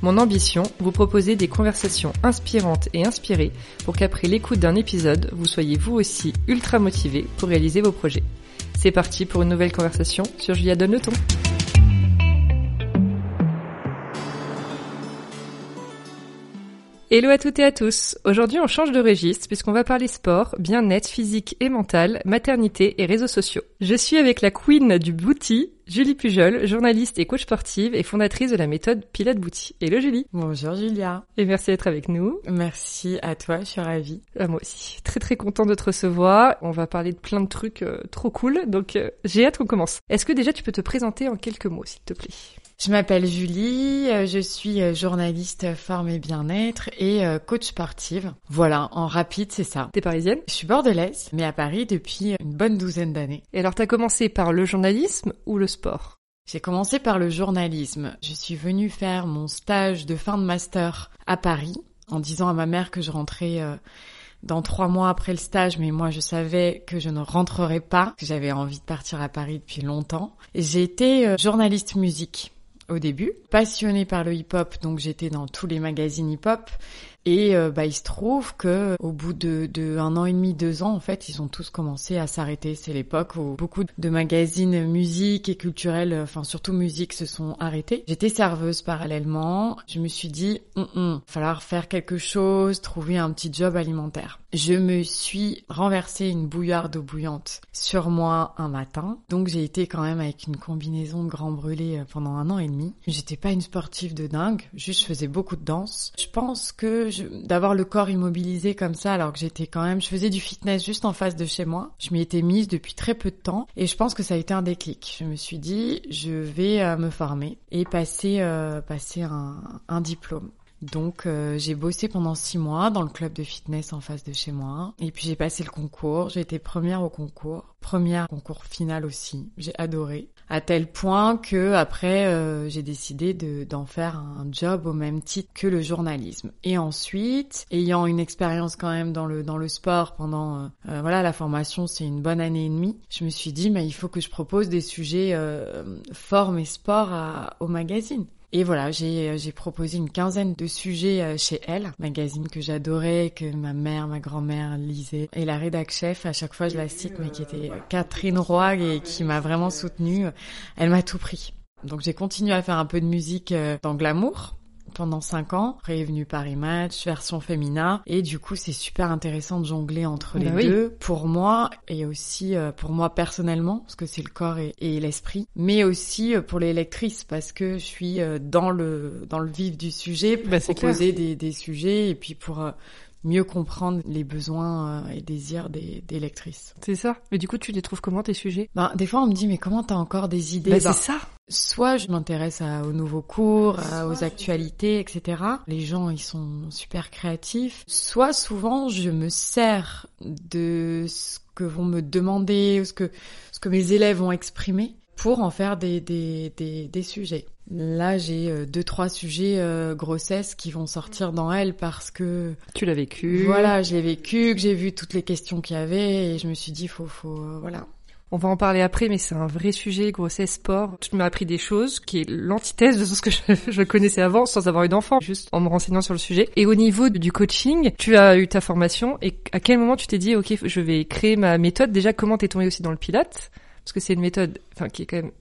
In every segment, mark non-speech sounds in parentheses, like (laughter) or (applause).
Mon ambition, vous proposer des conversations inspirantes et inspirées pour qu'après l'écoute d'un épisode, vous soyez vous aussi ultra motivé pour réaliser vos projets. C'est parti pour une nouvelle conversation sur Julia Donne le ton. Hello à toutes et à tous. Aujourd'hui, on change de registre puisqu'on va parler sport, bien-être physique et mental, maternité et réseaux sociaux. Je suis avec la queen du booty, Julie Pujol, journaliste et coach sportive et fondatrice de la méthode Pilote Booty. Hello Julie. Bonjour Julia. Et merci d'être avec nous. Merci à toi, je suis ravie. À moi aussi. Très très content de te recevoir. On va parler de plein de trucs euh, trop cool. Donc euh, j'ai hâte qu'on commence. Est-ce que déjà tu peux te présenter en quelques mots s'il te plaît? Je m'appelle Julie, euh, je suis journaliste forme et bien-être et coach sportive. Voilà, en rapide, c'est ça. T'es parisienne? Je suis bordelaise, mais à Paris depuis une bonne douzaine d'années. Et alors t'as commencé par le journalisme ou le sport? J'ai commencé par le journalisme. Je suis venue faire mon stage de fin de master à Paris en disant à ma mère que je rentrais dans trois mois après le stage, mais moi je savais que je ne rentrerais pas, que j'avais envie de partir à Paris depuis longtemps. J'ai été journaliste musique au début, passionnée par le hip-hop, donc j'étais dans tous les magazines hip-hop. Et euh, bah, il se trouve que au bout de, un an et demi, deux ans, en fait, ils ont tous commencé à s'arrêter. C'est l'époque où beaucoup de magazines musique et culturels, enfin surtout musique, se sont arrêtés. J'étais serveuse parallèlement. Je me suis dit, il hum, hum, falloir faire quelque chose, trouver un petit job alimentaire. Je me suis renversé une bouillarde d'eau bouillante sur moi un matin. Donc j'ai été quand même avec une combinaison de grand brûlé euh, pendant un an et demi. J'étais pas une sportive de dingue, juste je faisais beaucoup de danse. Je pense que d'avoir le corps immobilisé comme ça alors que j'étais quand même, je faisais du fitness juste en face de chez moi. Je m'y étais mise depuis très peu de temps et je pense que ça a été un déclic. Je me suis dit, je vais euh, me former et passer, euh, passer un, un diplôme. Donc euh, j'ai bossé pendant six mois dans le club de fitness en face de chez moi. Et puis j'ai passé le concours, j'ai été première au concours, première concours final aussi. J'ai adoré. À tel point que après euh, j'ai décidé d'en faire un job au même titre que le journalisme. Et ensuite, ayant une expérience quand même dans le dans le sport pendant euh, voilà la formation c'est une bonne année et demie, je me suis dit mais il faut que je propose des sujets forme et sport à, au magazine. Et voilà, j'ai j'ai proposé une quinzaine de sujets euh, chez Elle, magazine que j'adorais, que ma mère, ma grand-mère lisaient. Et la rédac chef, à chaque fois je la cite, mais qui était Catherine Roy et qui m'a vraiment soutenue, elle m'a tout pris. Donc j'ai continué à faire un peu de musique euh, dans Glamour, pendant cinq ans. Après est venu Paris Match, version féminin. Et du coup, c'est super intéressant de jongler entre les bah deux pour moi et aussi euh, pour moi personnellement, parce que c'est le corps et, l'esprit, mais aussi euh, pour les lectrices parce que je suis euh, dans le dans le vif du sujet pour bah, proposer des, des, sujets et puis pour mieux comprendre les besoins et désirs des, des lectrices. C'est ça. Mais du coup, tu les trouves comment tes sujets? Ben, des fois, on me dit mais comment t'as encore des idées? Ben, C'est ça. Soit je m'intéresse aux nouveaux cours, aux actualités, etc. Les gens, ils sont super créatifs. Soit souvent, je me sers de ce que vont me demander, ou ce que, ce que mes élèves vont exprimer pour en faire des, des, des, des sujets. Là, j'ai euh, deux trois sujets euh, grossesse qui vont sortir dans elle parce que tu l'as vécu. Voilà, je l'ai vécu, que j'ai vu toutes les questions qu'il y avait et je me suis dit faut faut euh, voilà, on va en parler après, mais c'est un vrai sujet, grossesse, sport. Tu m'as appris des choses qui est l'antithèse de ce que (laughs) je, connaissais avant sans avoir eu d'enfant, juste en me renseignant sur le sujet. Et au niveau du coaching, tu as eu ta formation et à quel moment tu t'es dit, ok, je vais créer ma méthode? Déjà, comment t'es tombé aussi dans le pilote Parce que c'est une méthode, enfin, qui est quand même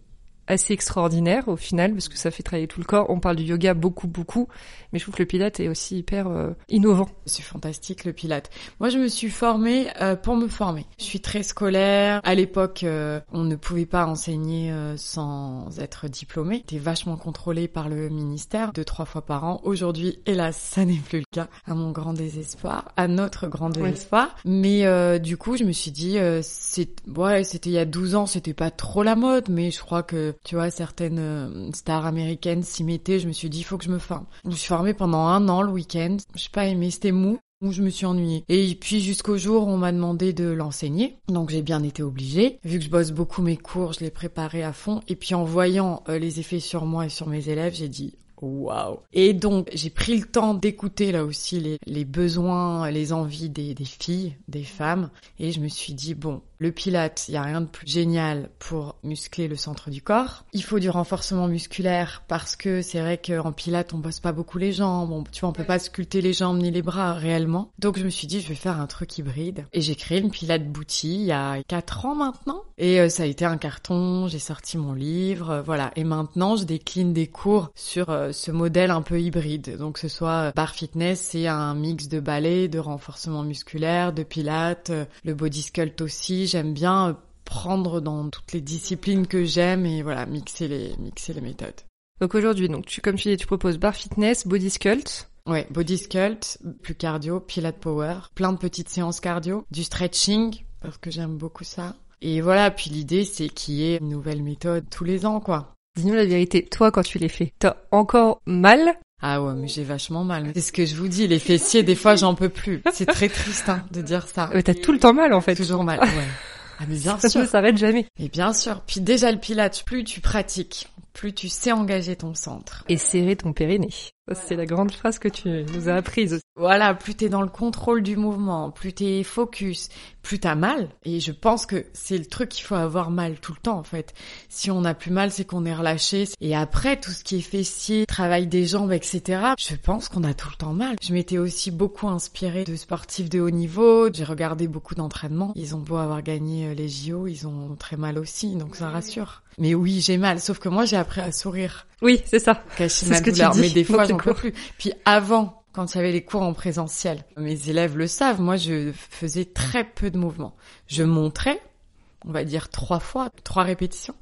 assez extraordinaire au final parce que ça fait travailler tout le corps. On parle du yoga beaucoup beaucoup, mais je trouve que le pilate est aussi hyper euh, innovant. C'est fantastique le pilate. Moi je me suis formée euh, pour me former. Je suis très scolaire. À l'époque, euh, on ne pouvait pas enseigner sans être diplômé. J'étais vachement contrôlée par le ministère deux trois fois par an. Aujourd'hui, hélas, ça n'est plus le cas. À mon grand désespoir, à notre grand désespoir. Mais du coup, je me suis dit, c'est ouais, c'était il y a 12 ans, c'était pas trop la mode, mais je crois que tu vois, certaines euh, stars américaines s'y mettaient. Je me suis dit, il faut que je me forme. Je me suis formée pendant un an le week-end. Je sais pas aimé, c'était mou. où je me suis ennuyée. Et puis jusqu'au jour où on m'a demandé de l'enseigner, donc j'ai bien été obligée. Vu que je bosse beaucoup mes cours, je les préparais à fond. Et puis en voyant euh, les effets sur moi et sur mes élèves, j'ai dit Waouh Et donc j'ai pris le temps d'écouter là aussi les, les, besoins, les envies des, des filles, des femmes, et je me suis dit bon, le pilate, il y a rien de plus génial pour muscler le centre du corps. Il faut du renforcement musculaire parce que c'est vrai qu'en pilate, on bosse pas beaucoup les jambes. Bon, tu vois, on peut pas sculpter les jambes ni les bras réellement. Donc je me suis dit, je vais faire un truc hybride. Et j'ai créé une pilate boutique il y a 4 ans maintenant. Et euh, ça a été un carton, j'ai sorti mon livre, euh, voilà. Et maintenant, je décline des cours sur euh, ce modèle un peu hybride. Donc ce soit bar fitness, c'est un mix de ballet, de renforcement musculaire, de pilates, le body sculpt aussi j'aime bien euh, prendre dans toutes les disciplines que j'aime et voilà, mixer les, mixer les méthodes. Donc aujourd'hui, donc tu, comme tu dis, tu proposes bar fitness, body sculpt. Ouais, body sculpt, plus cardio, pilate power, plein de petites séances cardio, du stretching, parce que j'aime beaucoup ça. Et voilà, puis l'idée, c'est qu'il y ait une nouvelle méthode tous les ans, quoi. Dis-nous la vérité, toi, quand tu les fais, t'as encore mal? Ah ouais, mais j'ai vachement mal. C'est ce que je vous dis, les fessiers, des fois, j'en peux plus. C'est très triste hein, de dire ça. T'as tout le temps mal, en fait. Toujours mal, ouais. Ah mais bien sûr. (laughs) Ça ne s'arrête jamais. Et bien sûr. Puis déjà le pilates, plus tu pratiques, plus tu sais engager ton centre. Et serrer ton périnée. C'est la grande phrase que tu nous as apprise. Voilà, plus t'es dans le contrôle du mouvement, plus t'es focus, plus t'as mal. Et je pense que c'est le truc qu'il faut avoir mal tout le temps en fait. Si on a plus mal, c'est qu'on est relâché. Et après, tout ce qui est fessier, travail des jambes, etc. Je pense qu'on a tout le temps mal. Je m'étais aussi beaucoup inspirée de sportifs de haut niveau. J'ai regardé beaucoup d'entraînements. Ils ont beau avoir gagné euh, les JO, ils ont très mal aussi, donc ça rassure. Mais oui, j'ai mal. Sauf que moi, j'ai appris à sourire. Oui, c'est ça. Cacher ma douleur. Mais des fois, j'en peux plus. Puis avant, quand il y avait les cours en présentiel, mes élèves le savent, moi, je faisais très peu de mouvements. Je montrais, on va dire trois fois, trois répétitions,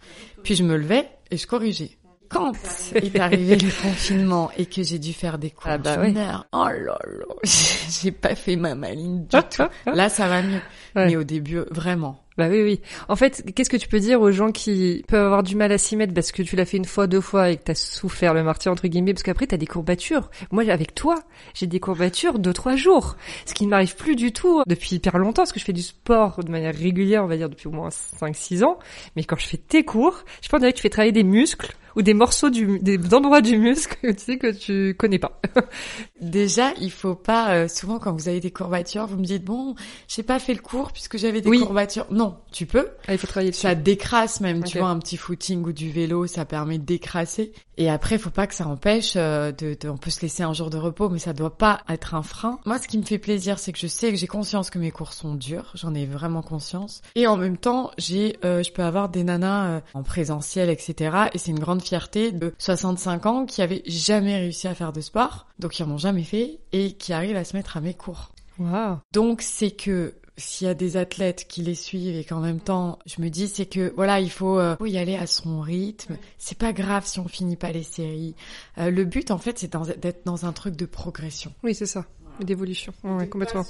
puis je me levais et je corrigeais. Quand (laughs) est arrivé le confinement et que j'ai dû faire des cours, ah bah ouais. oh là là, (laughs) j'ai pas fait ma maline du tout. Là, ça va mieux. Mais au début, vraiment, bah oui, oui. En fait, qu'est-ce que tu peux dire aux gens qui peuvent avoir du mal à s'y mettre parce que tu l'as fait une fois, deux fois et que t'as souffert le martyr entre guillemets parce qu'après t'as des courbatures. Moi, avec toi, j'ai des courbatures deux, trois jours. Ce qui ne m'arrive plus du tout depuis hyper longtemps parce que je fais du sport de manière régulière, on va dire depuis au moins cinq, six ans. Mais quand je fais tes cours, je pense que tu fais travailler des muscles ou des morceaux du, des endroits du muscle que tu sais que tu connais pas. (laughs) Déjà, il faut pas, euh, souvent quand vous avez des courbatures, vous me dites bon, j'ai pas fait le cours puisque j'avais des courbatures. Non, tu peux. Ah, il faut travailler dessus. Ça décrasse même, tu vois, un petit footing ou du vélo, ça permet de décrasser. Et après, faut pas que ça empêche euh, de, on peut se laisser un jour de repos, mais ça doit pas être un frein. Moi, ce qui me fait plaisir, c'est que je sais que j'ai conscience que mes cours sont durs, j'en ai vraiment conscience. Et en même temps, j'ai, euh, je peux avoir des nanas euh, en présentiel, etc. Et c'est une grande fierté de 65 ans qui avaient jamais réussi à faire de sport, donc qui en ont jamais fait et qui arrivent à se mettre à mes cours. Wow. Donc c'est que s'il y a des athlètes qui les suivent et qu'en même temps, je me dis, c'est que voilà, il faut, euh, y aller à son rythme. C'est pas grave si on finit pas les séries. Euh, le but, en fait, c'est d'être dans un truc de progression. Oui, c'est ça, d'évolution. Ouais, complètement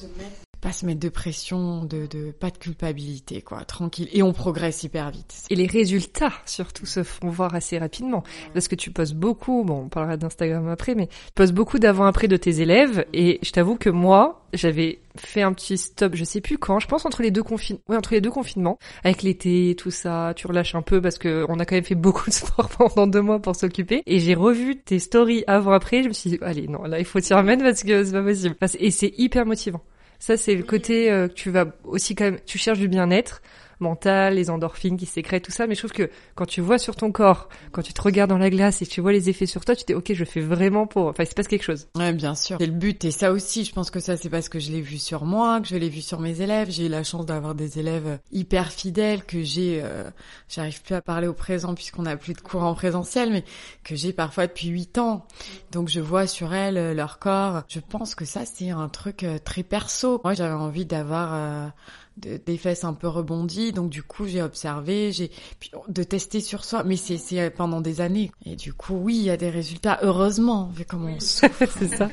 pas se mettre de pression, de, de pas de culpabilité, quoi, tranquille. Et on progresse hyper vite. Et les résultats surtout se font voir assez rapidement, parce que tu poses beaucoup. Bon, on parlera d'Instagram après, mais tu poses beaucoup d'avant-après de tes élèves. Et je t'avoue que moi, j'avais fait un petit stop, je sais plus quand. Je pense entre les deux confinements. Ouais, entre les deux confinements, avec l'été, tout ça, tu relâches un peu parce que on a quand même fait beaucoup de sport (laughs) pendant deux mois pour s'occuper. Et j'ai revu tes stories avant-après. Je me suis dit, allez, non, là, il faut t'y remettre parce que c'est pas possible. Et c'est hyper motivant. Ça, c'est le côté euh, que tu vas aussi quand même, tu cherches du bien-être mental, les endorphines qui sécrètent, tout ça. Mais je trouve que quand tu vois sur ton corps, quand tu te regardes dans la glace et tu vois les effets sur toi, tu te dis, ok, je fais vraiment pour, enfin, il se passe quelque chose. Ouais, bien sûr. C'est le but. Et ça aussi, je pense que ça, c'est parce que je l'ai vu sur moi, que je l'ai vu sur mes élèves. J'ai eu la chance d'avoir des élèves hyper fidèles, que j'ai, euh, j'arrive plus à parler au présent puisqu'on a plus de cours en présentiel, mais que j'ai parfois depuis huit ans. Donc, je vois sur elles euh, leur corps. Je pense que ça, c'est un truc très perso. Moi, j'avais envie d'avoir, des fesses un peu rebondies. Donc du coup, j'ai observé, j'ai de tester sur soi. Mais c'est pendant des années. Et du coup, oui, il y a des résultats. Heureusement, vu comment on (laughs) c'est ça.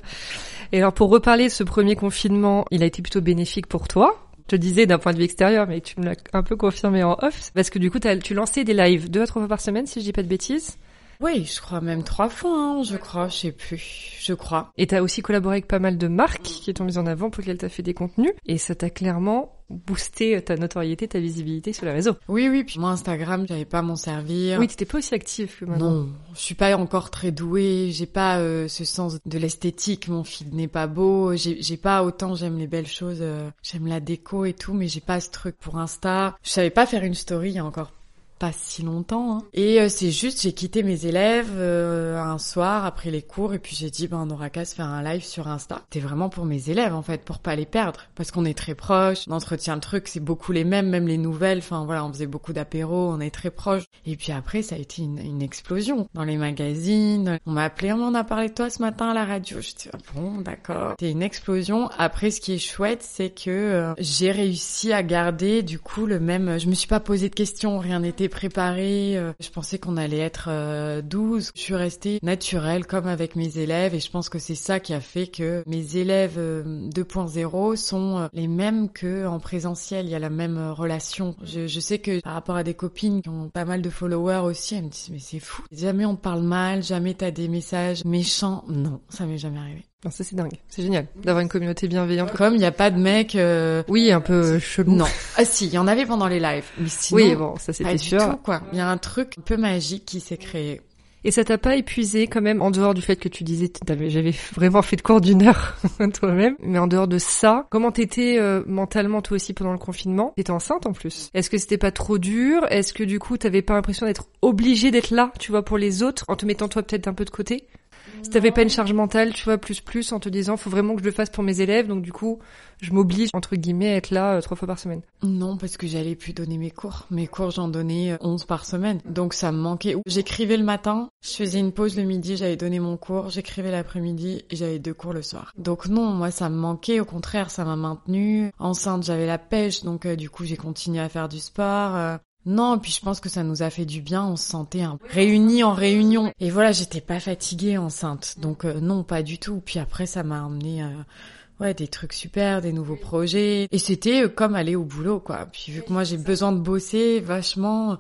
Et alors pour reparler de ce premier confinement, il a été plutôt bénéfique pour toi. Je te disais d'un point de vue extérieur, mais tu me l'as un peu confirmé en off, parce que du coup, tu lançais des lives deux à trois fois par semaine, si je dis pas de bêtises. Oui, je crois même trois fois, hein, je crois, je sais plus, je crois. Et t'as aussi collaboré avec pas mal de marques qui t'ont mis en avant pour lesquelles t'as fait des contenus, et ça t'a clairement boosté ta notoriété, ta visibilité sur les réseaux. Oui, oui, puis moi Instagram, j'avais pas m'en servir. Oui, t'étais pas aussi active que maintenant. Non, je suis pas encore très douée, j'ai pas euh, ce sens de l'esthétique, mon feed n'est pas beau, j'ai pas autant, j'aime les belles choses, euh, j'aime la déco et tout, mais j'ai pas ce truc pour Insta. Je savais pas faire une story il y a encore pas si longtemps. Hein. Et euh, c'est juste, j'ai quitté mes élèves euh, un soir après les cours et puis j'ai dit, ben on aura qu'à se faire un live sur Insta. C'était vraiment pour mes élèves en fait, pour pas les perdre, parce qu'on est très proches. On entretient le truc, c'est beaucoup les mêmes, même les nouvelles. Enfin voilà, on faisait beaucoup d'apéros, on est très proches. Et puis après, ça a été une, explosion dans les magazines. On m'a appelé, on a parlé de toi ce matin à la radio. Je dis, ah bon, d'accord. C'était une explosion. Après, ce qui est chouette, c'est que euh, j'ai réussi à garder du coup le même. Je me suis pas posé de questions, rien n'était préparé. Euh, je pensais qu'on allait être 12. Euh, je suis restée naturelle comme avec mes élèves et je pense que c'est ça qui a fait que mes élèves 2.0 euh, sont les mêmes que en présentiel. Il y a la même relation. Je, je sais que par rapport à des copines qui ont pas mal de followers aussi, elles me disent mais c'est fou. Jamais on parle mal, jamais t'as des messages méchants. Non, ça m'est jamais arrivé. Non, ça c'est dingue. C'est génial d'avoir une communauté bienveillante. Comme il n'y a pas de mecs. Euh... Oui, un peu chelou. Non. Ah si, il y en avait pendant les lives, mais sinon. Oui, bon, ça c'était sûr. Tout, quoi. Il y a un truc un peu magique qui s'est créé. Et ça t'a pas épuisé quand même, en dehors du fait que tu disais, j'avais vraiment fait de cours d'une heure (laughs) toi-même, mais en dehors de ça, comment t'étais euh, mentalement toi aussi pendant le confinement? T'étais enceinte en plus. Est-ce que c'était pas trop dur? Est-ce que du coup t'avais pas l'impression d'être obligé d'être là, tu vois, pour les autres, en te mettant toi peut-être un peu de côté? Si t'avais pas une charge mentale, tu vois, plus plus, en te disant, faut vraiment que je le fasse pour mes élèves, donc du coup, je m'oblige, entre guillemets, à être là euh, trois fois par semaine. Non, parce que j'allais plus donner mes cours. Mes cours, j'en donnais 11 euh, par semaine. Donc ça me manquait. J'écrivais le matin, je faisais une pause le midi, j'avais donné mon cours, j'écrivais l'après-midi et j'avais deux cours le soir. Donc non, moi, ça me manquait. Au contraire, ça m'a maintenue. Enceinte, j'avais la pêche, donc euh, du coup, j'ai continué à faire du sport. Non, puis je pense que ça nous a fait du bien, on se sentait un... réunis en réunion. Et voilà, j'étais pas fatiguée enceinte, donc euh, non, pas du tout. Puis après, ça m'a emmené... Euh, ouais, des trucs super, des nouveaux projets. Et c'était euh, comme aller au boulot, quoi. Puis vu que moi j'ai besoin de bosser vachement,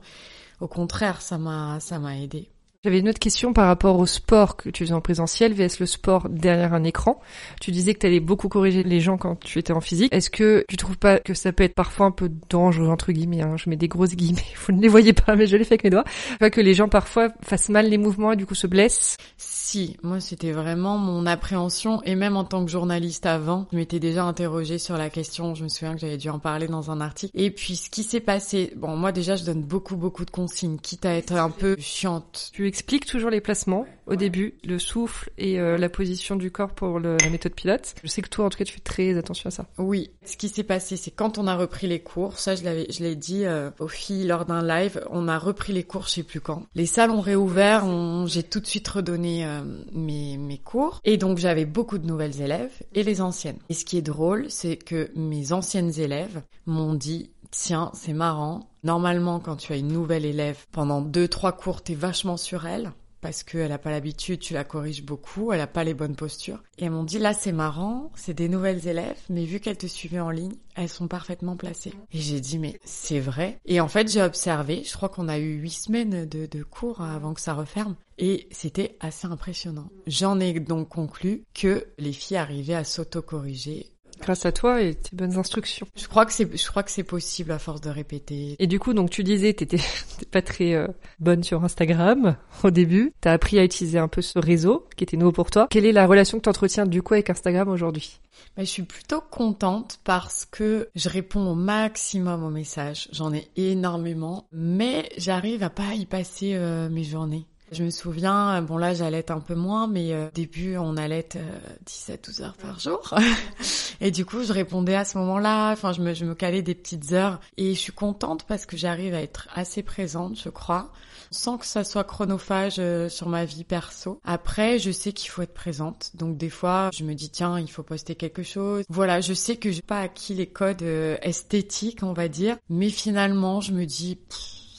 au contraire, ça m'a, ça m'a aidé. J'avais une autre question par rapport au sport que tu faisais en présentiel vs le sport derrière un écran. Tu disais que tu allais beaucoup corriger les gens quand tu étais en physique. Est-ce que tu trouves pas que ça peut être parfois un peu dangereux entre guillemets hein? Je mets des grosses guillemets, (laughs) vous ne les voyez pas, mais je les fais avec mes doigts. Pas que les gens parfois fassent mal les mouvements et du coup se blessent. Si, moi c'était vraiment mon appréhension et même en tant que journaliste avant, je m'étais déjà interrogée sur la question. Je me souviens que j'avais dû en parler dans un article. Et puis ce qui s'est passé, bon moi déjà je donne beaucoup beaucoup de consignes, quitte à être un peu chiante. Tu expliques toujours les placements au début, le souffle et euh, la position du corps pour la méthode pilote. Je sais que toi en tout cas tu fais très attention à ça. Oui, ce qui s'est passé c'est quand on a repris les cours, ça je l'avais, je l'ai dit euh, aux filles lors d'un live, on a repris les cours, je sais plus quand. Les salles ont réouvert, j'ai tout de suite redonné euh, mes, mes cours. Et donc j'avais beaucoup de nouvelles élèves et les anciennes. Et ce qui est drôle, c'est que mes anciennes élèves m'ont dit tiens, c'est marrant. Normalement, quand tu as une nouvelle élève, pendant deux, trois cours, t'es vachement sur elle parce qu'elle n'a pas l'habitude, tu la corriges beaucoup, elle n'a pas les bonnes postures. Et elles m'ont dit, là c'est marrant, c'est des nouvelles élèves, mais vu qu'elles te suivaient en ligne, elles sont parfaitement placées. Et j'ai dit, mais c'est vrai. Et en fait, j'ai observé, je crois qu'on a eu huit semaines de, de cours avant que ça referme. Et c'était assez impressionnant. J'en ai donc conclu que les filles arrivaient à s'auto-corriger grâce à toi et tes bonnes instructions. Je crois que c'est, je crois que c'est possible à force de répéter. Et du coup, donc tu disais, t'étais (laughs) pas très euh, bonne sur Instagram au début. T'as appris à utiliser un peu ce réseau qui était nouveau pour toi. Quelle est la relation que tu entretiens du coup avec Instagram aujourd'hui? Bah, je suis plutôt contente parce que je réponds au maximum aux messages. J'en ai énormément, mais j'arrive à pas y passer euh, mes journées. Je me souviens, bon là j'allais un peu moins, mais euh, au début on allait euh, 10 à 12 heures par jour. (laughs) et du coup je répondais à ce moment-là, enfin je me, je me calais des petites heures. Et je suis contente parce que j'arrive à être assez présente, je crois, sans que ça soit chronophage euh, sur ma vie perso. Après, je sais qu'il faut être présente. Donc des fois, je me dis tiens, il faut poster quelque chose. Voilà, je sais que j'ai pas acquis les codes euh, esthétiques, on va dire, mais finalement, je me dis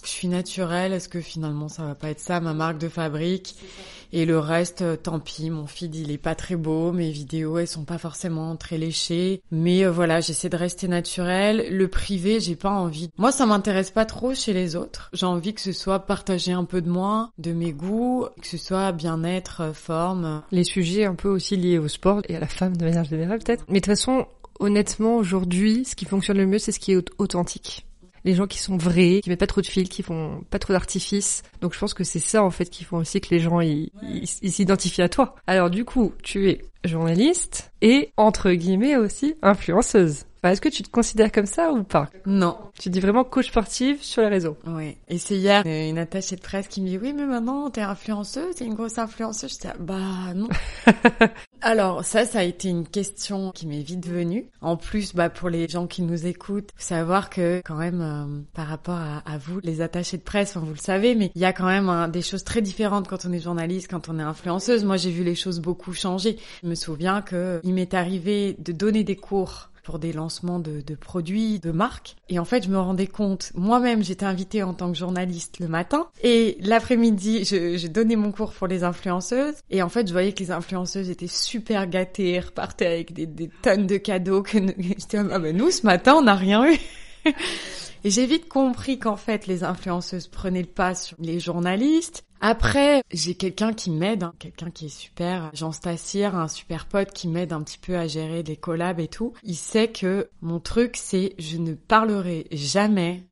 je suis naturelle, est-ce que finalement ça va pas être ça ma marque de fabrique? Et le reste, euh, tant pis, mon feed il est pas très beau, mes vidéos elles sont pas forcément très léchées, mais euh, voilà, j'essaie de rester naturel. Le privé, j'ai pas envie. Moi, ça m'intéresse pas trop chez les autres. J'ai envie que ce soit partager un peu de moi, de mes goûts, que ce soit bien-être, euh, forme. Les sujets un peu aussi liés au sport et à la femme de manière générale peut-être. Mais de toute façon, honnêtement, aujourd'hui, ce qui fonctionne le mieux, c'est ce qui est authentique les gens qui sont vrais, qui mettent pas trop de fils, qui font pas trop d'artifices. Donc je pense que c'est ça en fait qui font aussi que les gens ils s'identifient à toi. Alors du coup, tu es journaliste et entre guillemets aussi influenceuse. Est-ce que tu te considères comme ça ou pas? Non. Tu dis vraiment coach sportive sur les réseaux Oui. Et c'est hier une attachée de presse qui me dit oui mais maintenant t'es influenceuse, t'es une grosse influenceuse. Je dis bah non. (laughs) Alors ça, ça a été une question qui m'est vite venue. En plus, bah pour les gens qui nous écoutent, faut savoir que quand même euh, par rapport à, vous, les attachés de presse, vous le savez, mais il y a quand même des choses très différentes quand on est journaliste, quand on est influenceuse. Moi, j'ai vu les choses beaucoup changer. Je me souviens que il m'est arrivé de donner des cours pour des lancements de, de, produits, de marques. Et en fait, je me rendais compte, moi-même, j'étais invitée en tant que journaliste le matin. Et l'après-midi, je, je, donnais mon cours pour les influenceuses. Et en fait, je voyais que les influenceuses étaient super gâtées, repartaient avec des, des tonnes de cadeaux. Que (laughs) j'étais, ah ben nous, ce matin, on n'a rien eu. (laughs) Et j'ai vite compris qu'en fait, les influenceuses prenaient le pas sur les journalistes. Après, j'ai quelqu'un qui m'aide, hein, quelqu'un qui est super, Jean Stassir, un super pote qui m'aide un petit peu à gérer des collabs et tout. Il sait que mon truc, c'est je ne parlerai jamais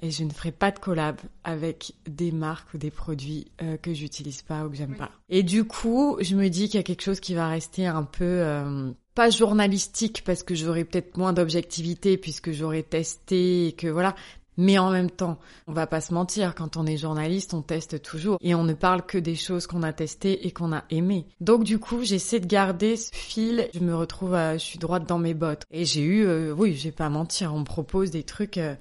et je ne ferai pas de collab avec des marques ou des produits euh, que j'utilise pas ou que j'aime pas. Et du coup, je me dis qu'il y a quelque chose qui va rester un peu euh, pas journalistique parce que j'aurai peut-être moins d'objectivité puisque j'aurai testé et que voilà, mais en même temps, on va pas se mentir, quand on est journaliste, on teste toujours et on ne parle que des choses qu'on a testées et qu'on a aimées. Donc du coup, j'essaie de garder ce fil. Je me retrouve, à, je suis droite dans mes bottes. Et j'ai eu, euh, oui, je vais pas mentir, on me propose des trucs euh,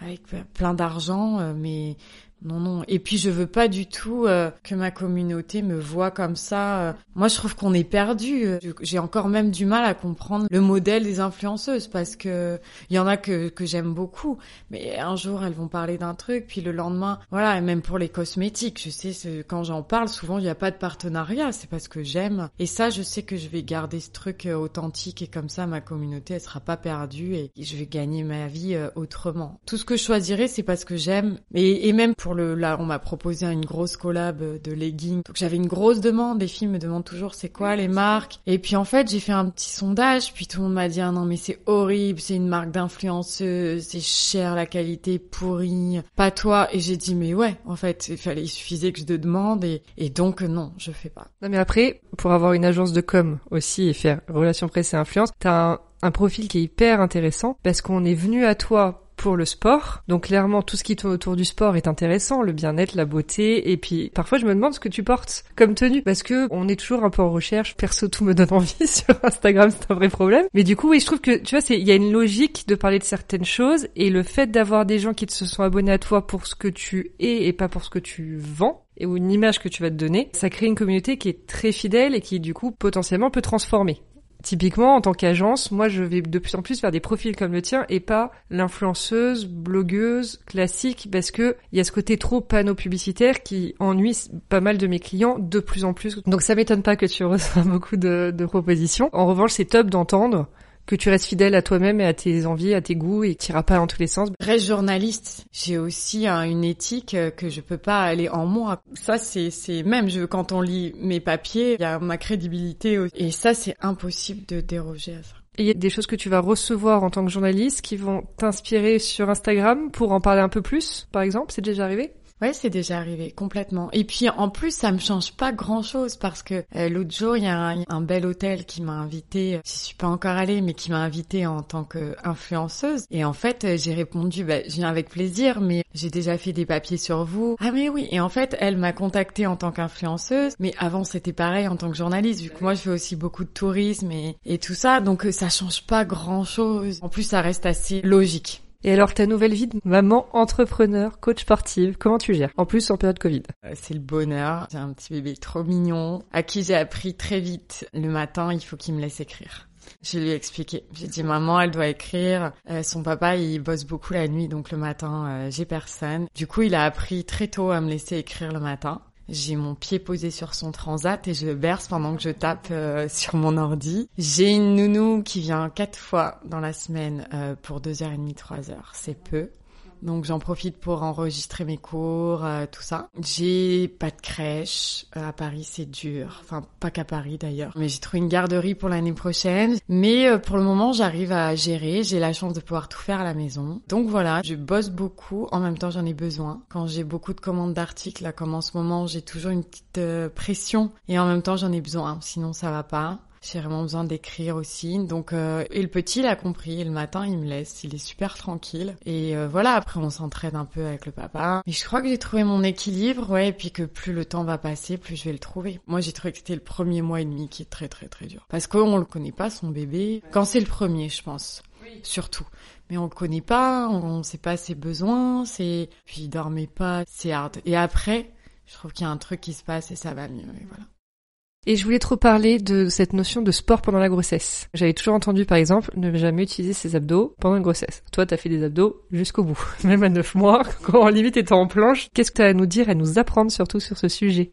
avec plein d'argent, euh, mais non, non. Et puis je veux pas du tout euh, que ma communauté me voit comme ça. Euh. Moi, je trouve qu'on est perdu. J'ai encore même du mal à comprendre le modèle des influenceuses parce que il y en a que que j'aime beaucoup, mais un jour elles vont parler d'un truc, puis le lendemain, voilà. Et même pour les cosmétiques, je sais quand j'en parle, souvent il n'y a pas de partenariat. C'est parce que j'aime. Et ça, je sais que je vais garder ce truc euh, authentique et comme ça, ma communauté elle sera pas perdue et je vais gagner ma vie autrement. Tout ce que je choisirai, c'est parce que j'aime. Et, et même là, on m'a proposé une grosse collab de leggings. Donc j'avais une grosse demande. Les filles me demandent toujours c'est quoi les marques? Et puis en fait, j'ai fait un petit sondage. Puis tout le monde m'a dit ah non mais c'est horrible, c'est une marque d'influenceuse, c'est cher, la qualité pourrie, pas toi. Et j'ai dit mais ouais, en fait, il fallait, il suffisait que je te demande et, et donc non, je fais pas. Non mais après, pour avoir une agence de com aussi et faire relations presse et influence, t'as un, un profil qui est hyper intéressant parce qu'on est venu à toi pour le sport. Donc clairement, tout ce qui tourne autour du sport est intéressant, le bien-être, la beauté. Et puis parfois, je me demande ce que tu portes comme tenue, parce que on est toujours un peu en recherche. Perso, tout me donne (laughs) envie sur Instagram, c'est un vrai problème. Mais du coup, oui, je trouve que tu vois, il y a une logique de parler de certaines choses et le fait d'avoir des gens qui se sont abonnés à toi pour ce que tu es et pas pour ce que tu vends et ou une image que tu vas te donner, ça crée une communauté qui est très fidèle et qui du coup potentiellement peut transformer. Typiquement, en tant qu'agence, moi, je vais de plus en plus vers des profils comme le tien et pas l'influenceuse, blogueuse classique, parce que il y a ce côté trop panneau publicitaire qui ennuie pas mal de mes clients de plus en plus. Donc ça m'étonne pas que tu (laughs) reçois beaucoup de, de propositions. En revanche, c'est top d'entendre que tu restes fidèle à toi-même et à tes envies, à tes goûts et que tu iras pas dans tous les sens. Reste journaliste. J'ai aussi une éthique euh, que je peux pas aller en moi. Ça, c'est, c'est même je, quand on lit mes papiers, il y a ma crédibilité et ça, c'est impossible de déroger à ça. Il y a des choses que tu vas recevoir en tant que journaliste qui vont t'inspirer sur Instagram pour en parler un peu plus, par exemple? C'est déjà arrivé? Ouais, c'est déjà arrivé complètement. Et puis en plus, ça me change pas grand-chose parce que euh, l'autre jour, il y a un, bel hôtel qui m'a invité. J'y suis pas encore allée, mais qui m'a invité en tant qu'influenceuse. Et en fait, euh, j'ai répondu, bah, je viens avec plaisir, mais j'ai déjà fait des papiers sur vous. Ah mais oui. Et en fait, elle m'a contactée en tant qu'influenceuse, mais avant c'était pareil en tant que journaliste. Vu que moi, je fais aussi beaucoup de tourisme et, et tout ça, donc euh, ça change pas grand-chose. En plus, ça reste assez logique. Et alors ta nouvelle vie de maman entrepreneur, coach sportive, comment tu gères? En plus en période Covid. Euh, c'est le bonheur. J'ai un petit bébé trop mignon à qui j'ai appris très vite le matin, il faut qu'il me laisse écrire. Je lui ai expliqué. J'ai dit maman, elle doit écrire. Euh, son papa, il bosse beaucoup la nuit, donc le matin, euh, j'ai personne. Du coup, il a appris très tôt à me laisser écrire le matin. J'ai mon pied posé sur son transat et je berce pendant que je tape euh, (laughs) sur mon ordi. J'ai une nounou qui vient quatre fois dans la semaine euh, pour deux heures et demie, trois heures. C'est peu. Donc j'en profite pour enregistrer mes cours, euh, tout ça. J'ai pas de crèche. Euh, à Paris, c'est dur. Enfin, pas qu'à Paris d'ailleurs. Mais j'ai trouvé une garderie pour l'année prochaine. Mais euh, pour le moment, j'arrive à gérer. J'ai la chance de pouvoir tout faire à la maison. Donc voilà, je bosse beaucoup. En même temps, j'en ai besoin. Quand j'ai beaucoup de commandes d'articles, comme en ce moment, j'ai toujours une petite pression. Et en même temps, j'en ai besoin. Sinon, ça va pas. J'ai vraiment besoin d'écrire aussi. Donc, euh, et le petit, il a compris. Et le matin, il me laisse. Il est super tranquille. Et euh, voilà, après, on s'entraide un peu avec le papa. Mais je crois que j'ai trouvé mon équilibre, ouais. Et puis que plus le temps va passer, plus je vais le trouver. Moi, j'ai trouvé que c'était le premier mois et demi qui est très, très, très dur. Parce qu'on le connaît pas, son bébé. Quand c'est le premier, je pense. Surtout. Mais on le connaît pas, on, sait pas ses besoins, c'est, puis il dormait pas, c'est hard. Et après, je trouve qu'il y a un truc qui se passe et ça va mieux, et voilà. Et je voulais trop parler de cette notion de sport pendant la grossesse. J'avais toujours entendu, par exemple, ne jamais utiliser ses abdos pendant une grossesse. Toi, t'as fait des abdos jusqu'au bout. (laughs) Même à 9 mois, (laughs) quand limite était en planche. Qu'est-ce que t'as à nous dire, à nous apprendre surtout sur ce sujet?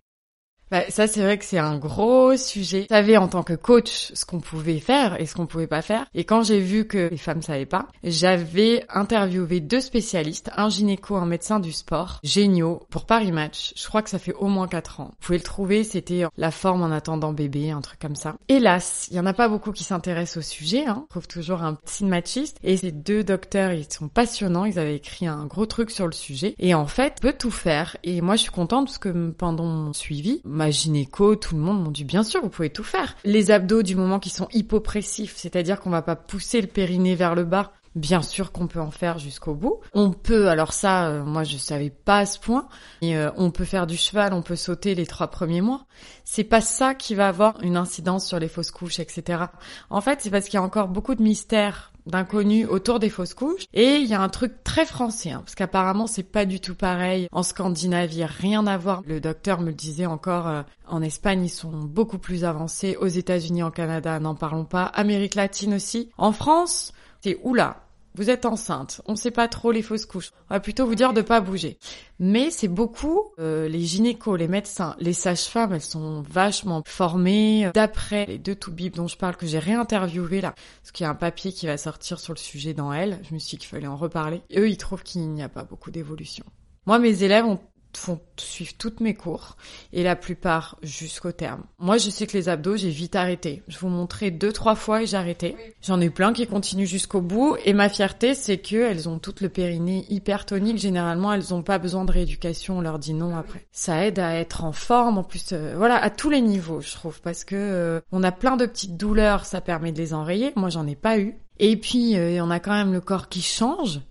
Bah, ça, c'est vrai que c'est un gros sujet. Je savais en tant que coach ce qu'on pouvait faire et ce qu'on pouvait pas faire. Et quand j'ai vu que les femmes savaient pas, j'avais interviewé deux spécialistes, un gynéco, un médecin du sport, géniaux, pour Paris Match. Je crois que ça fait au moins quatre ans. Vous pouvez le trouver, c'était la forme en attendant bébé, un truc comme ça. Hélas, il y en a pas beaucoup qui s'intéressent au sujet. Hein. Je trouve toujours un petit machiste. Et ces deux docteurs, ils sont passionnants. Ils avaient écrit un gros truc sur le sujet. Et en fait, peut tout faire. Et moi, je suis contente parce que pendant mon suivi, ma gynéco, tout le monde m'ont dit bien sûr, vous pouvez tout faire. Les abdos du moment qui sont hypopressifs, c'est-à-dire qu'on va pas pousser le périnée vers le bas, Bien sûr qu'on peut en faire jusqu'au bout. On peut, alors ça, euh, moi je savais pas à ce point. Et, euh, on peut faire du cheval, on peut sauter les trois premiers mois. C'est pas ça qui va avoir une incidence sur les fausses couches, etc. En fait, c'est parce qu'il y a encore beaucoup de mystères d'inconnus autour des fausses couches. Et il y a un truc très français, hein, parce qu'apparemment c'est pas du tout pareil en Scandinavie, rien à voir. Le docteur me le disait encore, euh, en Espagne ils sont beaucoup plus avancés, aux États-Unis, en Canada, n'en parlons pas, Amérique latine aussi. En France, c'est oula, vous êtes enceinte, on sait pas trop les fausses couches. On va plutôt vous dire de pas bouger. Mais c'est beaucoup euh, les gynécos, les médecins, les sages-femmes, elles sont vachement formées. D'après les deux toubibs dont je parle que j'ai réinterviewé là, parce qu'il y a un papier qui va sortir sur le sujet dans elle, je me suis dit qu'il fallait en reparler. eux, ils trouvent qu'il n'y a pas beaucoup d'évolution. Moi, mes élèves ont font suivre toutes mes cours et la plupart jusqu'au terme. Moi, je sais que les abdos, j'ai vite arrêté. Je vous montrais deux, trois fois et j'ai arrêté. J'en ai plein qui continuent jusqu'au bout et ma fierté, c'est que elles ont toutes le périnée hyper tonique. Généralement, elles ont pas besoin de rééducation. On leur dit non après. Ça aide à être en forme. En plus, euh, voilà, à tous les niveaux, je trouve, parce que euh, on a plein de petites douleurs. Ça permet de les enrayer. Moi, j'en ai pas eu. Et puis, euh, on a quand même le corps qui change.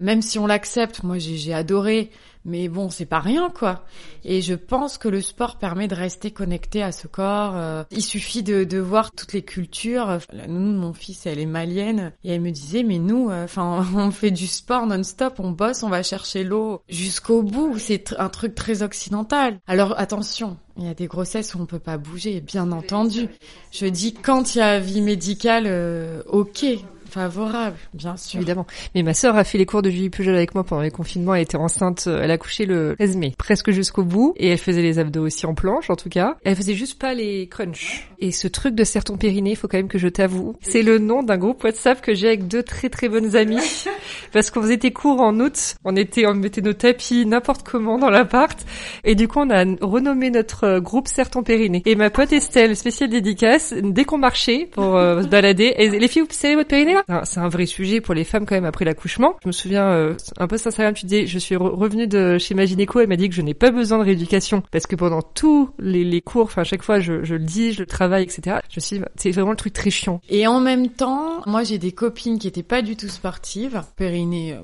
Même si on l'accepte, moi j'ai adoré mais bon, c'est pas rien, quoi. Et je pense que le sport permet de rester connecté à ce corps. Euh. il suffit de, de, voir toutes les cultures. La nounou de mon fils, elle est malienne. Et elle me disait, mais nous, euh, enfin, (laughs) on fait du sport non-stop, on bosse, on va chercher l'eau jusqu'au bout. C'est un truc très occidental. Alors attention, il y a des grossesses où on peut pas bouger, bien entendu. Je dis, quand il y a vie médicale, euh, ok, Favorable, bien sûr. Évidemment. Mais ma sœur a fait les cours de Julie Pujol avec moi pendant les confinements. Elle était enceinte, euh, elle a couché le 16 mai, presque jusqu'au bout. Et elle faisait les abdos aussi en planche, en tout cas. Elle faisait juste pas les crunchs. Et ce truc de serre ton périnée, faut quand même que je t'avoue, c'est le nom d'un groupe WhatsApp que j'ai avec deux très très bonnes amies. (laughs) Parce qu'on faisait tes cours en août. On était, on mettait nos tapis n'importe comment dans l'appart. Et du coup, on a renommé notre euh, groupe Serre ton périnée. Et ma pote Estelle, spéciale dédicace, dès qu'on marchait pour euh, se balader, et les filles, vous serrez votre périnée c'est un vrai sujet pour les femmes quand même après l'accouchement. Je me souviens euh, un peu sincèrement, tu disais, je suis revenue de chez ma gynéco, elle m'a dit que je n'ai pas besoin de rééducation parce que pendant tous les, cours, enfin à chaque fois je, le dis, je le travaille, etc. Je suis, c'est vraiment le truc très chiant. Et en même temps, moi j'ai des copines qui étaient pas du tout sportives, périnée, euh,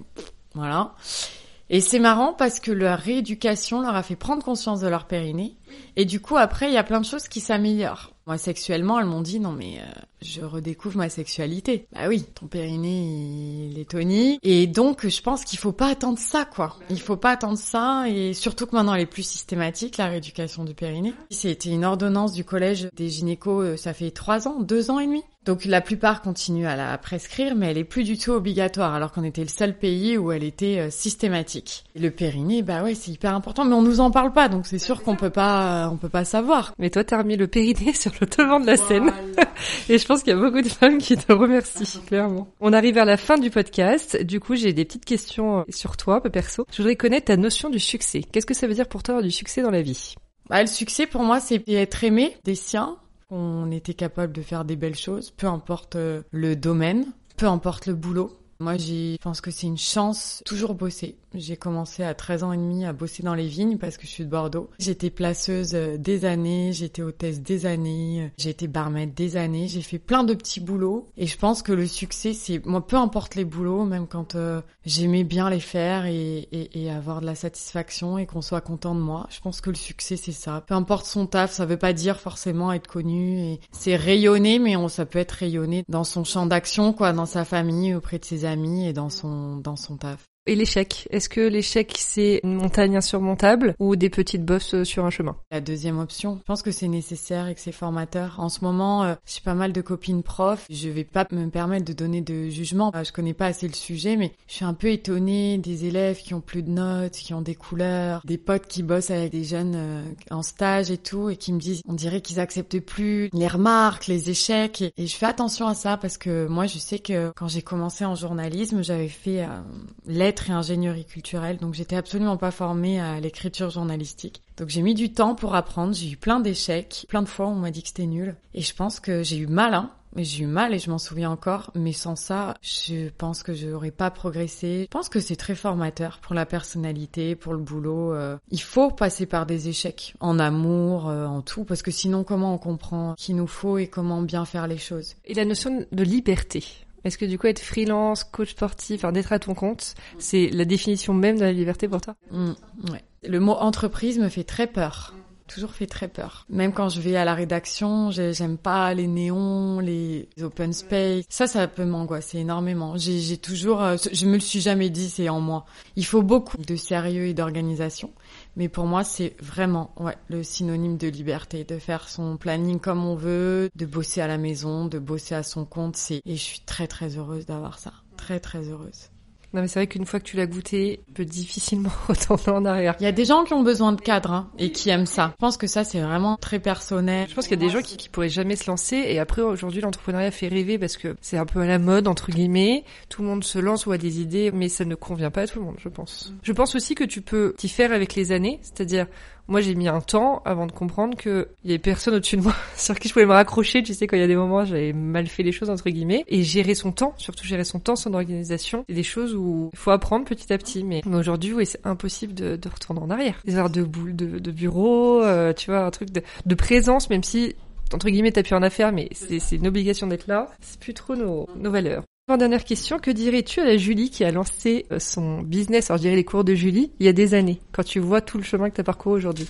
voilà. Et c'est marrant parce que leur rééducation leur a fait prendre conscience de leur périnée. Et du coup, après, il y a plein de choses qui s'améliorent. Moi, sexuellement, elles m'ont dit non mais euh, je redécouvre ma sexualité. Bah oui, ton périnée il est tonique et donc je pense qu'il faut pas attendre ça quoi. Il faut pas attendre ça et surtout que maintenant elle est plus systématique la rééducation du périnée. C'était une ordonnance du collège des gynécos, euh, ça fait trois ans, deux ans et demi Donc la plupart continuent à la prescrire, mais elle est plus du tout obligatoire, alors qu'on était le seul pays où elle était euh, systématique. Et le périnée, bah ouais, c'est hyper important, mais on nous en parle pas, donc c'est sûr qu'on peut pas, on peut pas savoir. Mais toi, t'as remis le périnée (laughs) sur le devant de la scène, (laughs) et je pense qu'il y a beaucoup de femmes qui te remercient, clairement. On arrive vers la fin du podcast, du coup, j'ai des petites questions sur toi, peu perso. Je voudrais connaître ta notion du succès. Qu'est-ce que ça veut dire pour toi avoir du succès dans la vie? Bah, le succès pour moi, c'est être aimé des siens, qu'on était capable de faire des belles choses, peu importe euh, le domaine, peu importe le boulot. Moi, je pense que c'est une chance toujours bosser. J'ai commencé à 13 ans et demi à bosser dans les vignes parce que je suis de Bordeaux. J'étais placeuse euh, des années, j'étais hôtesse des années, euh, j'ai été barmaid des années, j'ai fait plein de petits boulots et je pense que le succès c'est moi peu importe les boulots, même quand euh, j'aimais bien les faire et, et, et, avoir de la satisfaction et qu'on soit content de moi, je pense que le succès c'est ça. Peu importe son taf, ça veut pas dire forcément être connu et c'est rayonner mais on ça peut être rayonner dans son champ d'action quoi, dans sa famille, auprès de ses amis et dans son dans son taf. Et l'échec? Est-ce que l'échec c'est une montagne insurmontable ou des petites bosses euh, sur un chemin? La deuxième option. Je pense que c'est nécessaire et que c'est formateur. En ce moment, euh, j'ai pas mal de copines profs. Je vais pas me permettre de donner de jugement. Euh, je connais pas assez le sujet, mais je suis un peu étonnée des élèves qui ont plus de notes, qui ont des couleurs, des potes qui bossent avec des jeunes en stage et tout, et qui me disent, on dirait qu'ils acceptent plus les remarques, les échecs. Et, je fais attention à ça parce que moi, je sais que quand j'ai commencé en journalisme, j'avais fait l'aide et ingénierie culturelle, donc j'étais absolument pas formée à l'écriture journalistique. Donc j'ai mis du temps pour apprendre, j'ai eu plein d'échecs, plein de fois on m'a dit que c'était nul, et je pense que j'ai eu mal, hein. J'ai eu mal et je m'en souviens encore, mais sans ça, je pense que je n'aurais pas progressé. Je pense que c'est très formateur pour la personnalité, pour le boulot. Euh. Il faut passer par des échecs, en amour, euh, en tout, parce que sinon comment on comprend qu'il nous faut et comment bien faire les choses. Et la notion de liberté, est-ce que du coup être freelance, coach sportif, enfin d'être à ton compte, c'est la définition même de la liberté pour toi ouais. Le mot entreprise me fait très peur. Toujours fait très peur. Même quand je vais à la rédaction, j'aime pas les néons, les open space. Ça, ça peut m'angoisser énormément. J'ai toujours, euh, je me le suis jamais dit, c'est en moi. Il faut beaucoup de sérieux et d'organisation. Mais pour moi, c'est vraiment le synonyme de liberté, de faire son planning comme on veut, de bosser à la maison, de bosser à son compte. Et je suis très très heureuse d'avoir ça, très très heureuse. Non mais c'est vrai qu'une fois que tu l'as goûté, tu peux difficilement (laughs) retourner en arrière. Il y a des gens qui ont besoin de cadre hein, et qui aiment ça. Je pense que ça c'est vraiment très personnel. Je pense qu'il y a des gens qui, qui pourraient jamais se lancer et après aujourd'hui l'entrepreneuriat fait rêver parce que c'est un peu à la mode entre guillemets. Tout le monde se lance ou a des idées mais ça ne convient pas à tout le monde je pense. Je pense aussi que tu peux t'y faire avec les années, c'est-à-dire moi, j'ai mis un temps avant de comprendre que il y avait personne au-dessus de moi (laughs) sur qui je pouvais me raccrocher. Tu sais, quand il y a des moments, j'avais mal fait les choses entre guillemets et gérer son temps, surtout gérer son temps, son organisation, c'est des choses où il faut apprendre petit à petit. Mais, aujourd'hui, oui, c'est impossible de, retourner en arrière. Des heures de boule, de, bureau, euh, tu vois, un truc de, présence, même si entre guillemets t'as pu en affaire, mais c'est une obligation d'être là. C'est plus trop nos valeurs. Dernière question, que dirais-tu à la Julie qui a lancé euh, son business, alors je dirais les cours de Julie, il y a des années, quand tu vois tout le chemin que tu as parcouru aujourd'hui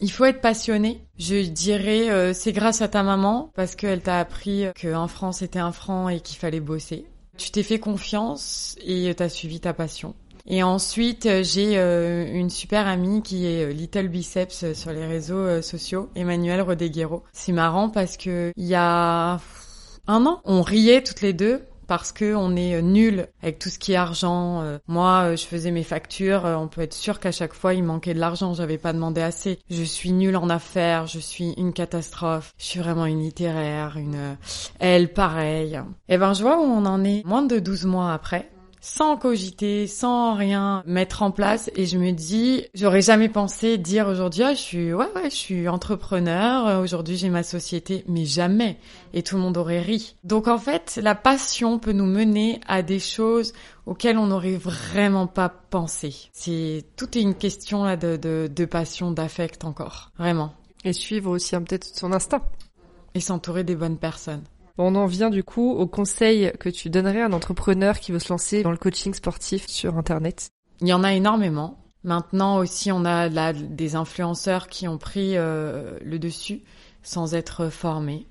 il faut être passionné. Je dirais euh, c'est grâce à ta maman parce qu'elle t'a appris qu'un franc c'était un franc et qu'il fallait bosser. Tu t'es fait confiance et t'as suivi ta passion. Et ensuite, j'ai euh, une super amie qui est Little Biceps sur les réseaux sociaux, Emmanuelle Rodeguero. C'est marrant parce que il y a un an, on riait toutes les deux parce que on est nul avec tout ce qui est argent. Euh, moi, euh, je faisais mes factures, euh, on peut être sûr qu'à chaque fois il manquait de l'argent, j'avais pas demandé assez. Je suis nulle en affaires, je suis une catastrophe. Je suis vraiment une littéraire, une elle pareil. Et eh ben je vois où on en est moins de 12 mois après sans cogiter, sans rien mettre en place. Et je me dis, j'aurais jamais pensé dire aujourd'hui, ah, je suis, ouais, ouais, je suis entrepreneur. Aujourd'hui, j'ai ma société, mais jamais. Et tout le monde aurait ri. Donc en fait, la passion peut nous mener à des choses auxquelles on n'aurait vraiment pas pensé. C'est tout est une question là de, de, de passion, d'affect encore, vraiment. Et suivre aussi hein, peut-être son instinct. Et s'entourer des bonnes personnes. On en vient du coup au conseil que tu donnerais à un entrepreneur qui veut se lancer dans le coaching sportif sur Internet. Il y en a énormément. Maintenant aussi, on a là des influenceurs qui ont pris euh, le dessus sans être formés.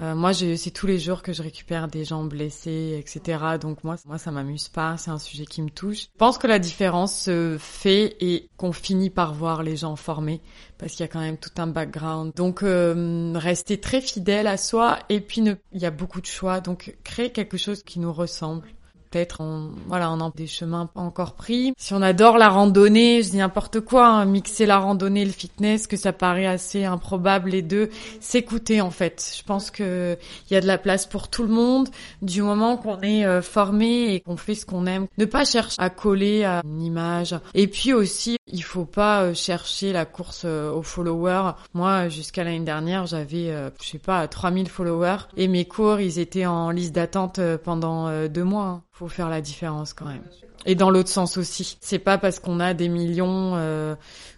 Euh, moi, c'est tous les jours que je récupère des gens blessés, etc. Donc moi, moi, ça m'amuse pas. C'est un sujet qui me touche. Je pense que la différence se fait et qu'on finit par voir les gens formés parce qu'il y a quand même tout un background. Donc euh, rester très fidèle à soi et puis ne... il y a beaucoup de choix. Donc créer quelque chose qui nous ressemble peut-être on, voilà, on a des chemins encore pris. Si on adore la randonnée, je dis n'importe quoi, hein, mixer la randonnée et le fitness, que ça paraît assez improbable les deux, s'écouter en fait. Je pense que il y a de la place pour tout le monde du moment qu'on est euh, formé et qu'on fait ce qu'on aime. Ne pas chercher à coller à une image. Et puis aussi, il faut pas euh, chercher la course euh, aux followers. Moi, jusqu'à l'année dernière, j'avais, je sais pas, 3000 followers et mes cours, ils étaient en liste d'attente pendant deux mois. Faut faire la différence quand même. Et dans l'autre sens aussi. C'est pas parce qu'on a des millions euh,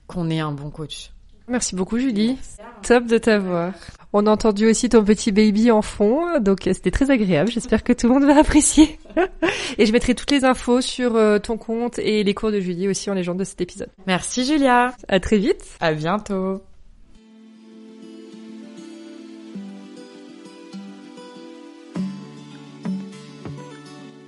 qu'on est un bon coach. Merci beaucoup Julie. Top de t'avoir. On a entendu aussi ton petit baby en fond, donc c'était très agréable. J'espère que tout le monde va apprécier. (laughs) et je mettrai toutes les infos sur euh, ton compte et les cours de Julie aussi en légende de cet épisode. Merci Julia. À très vite. À bientôt.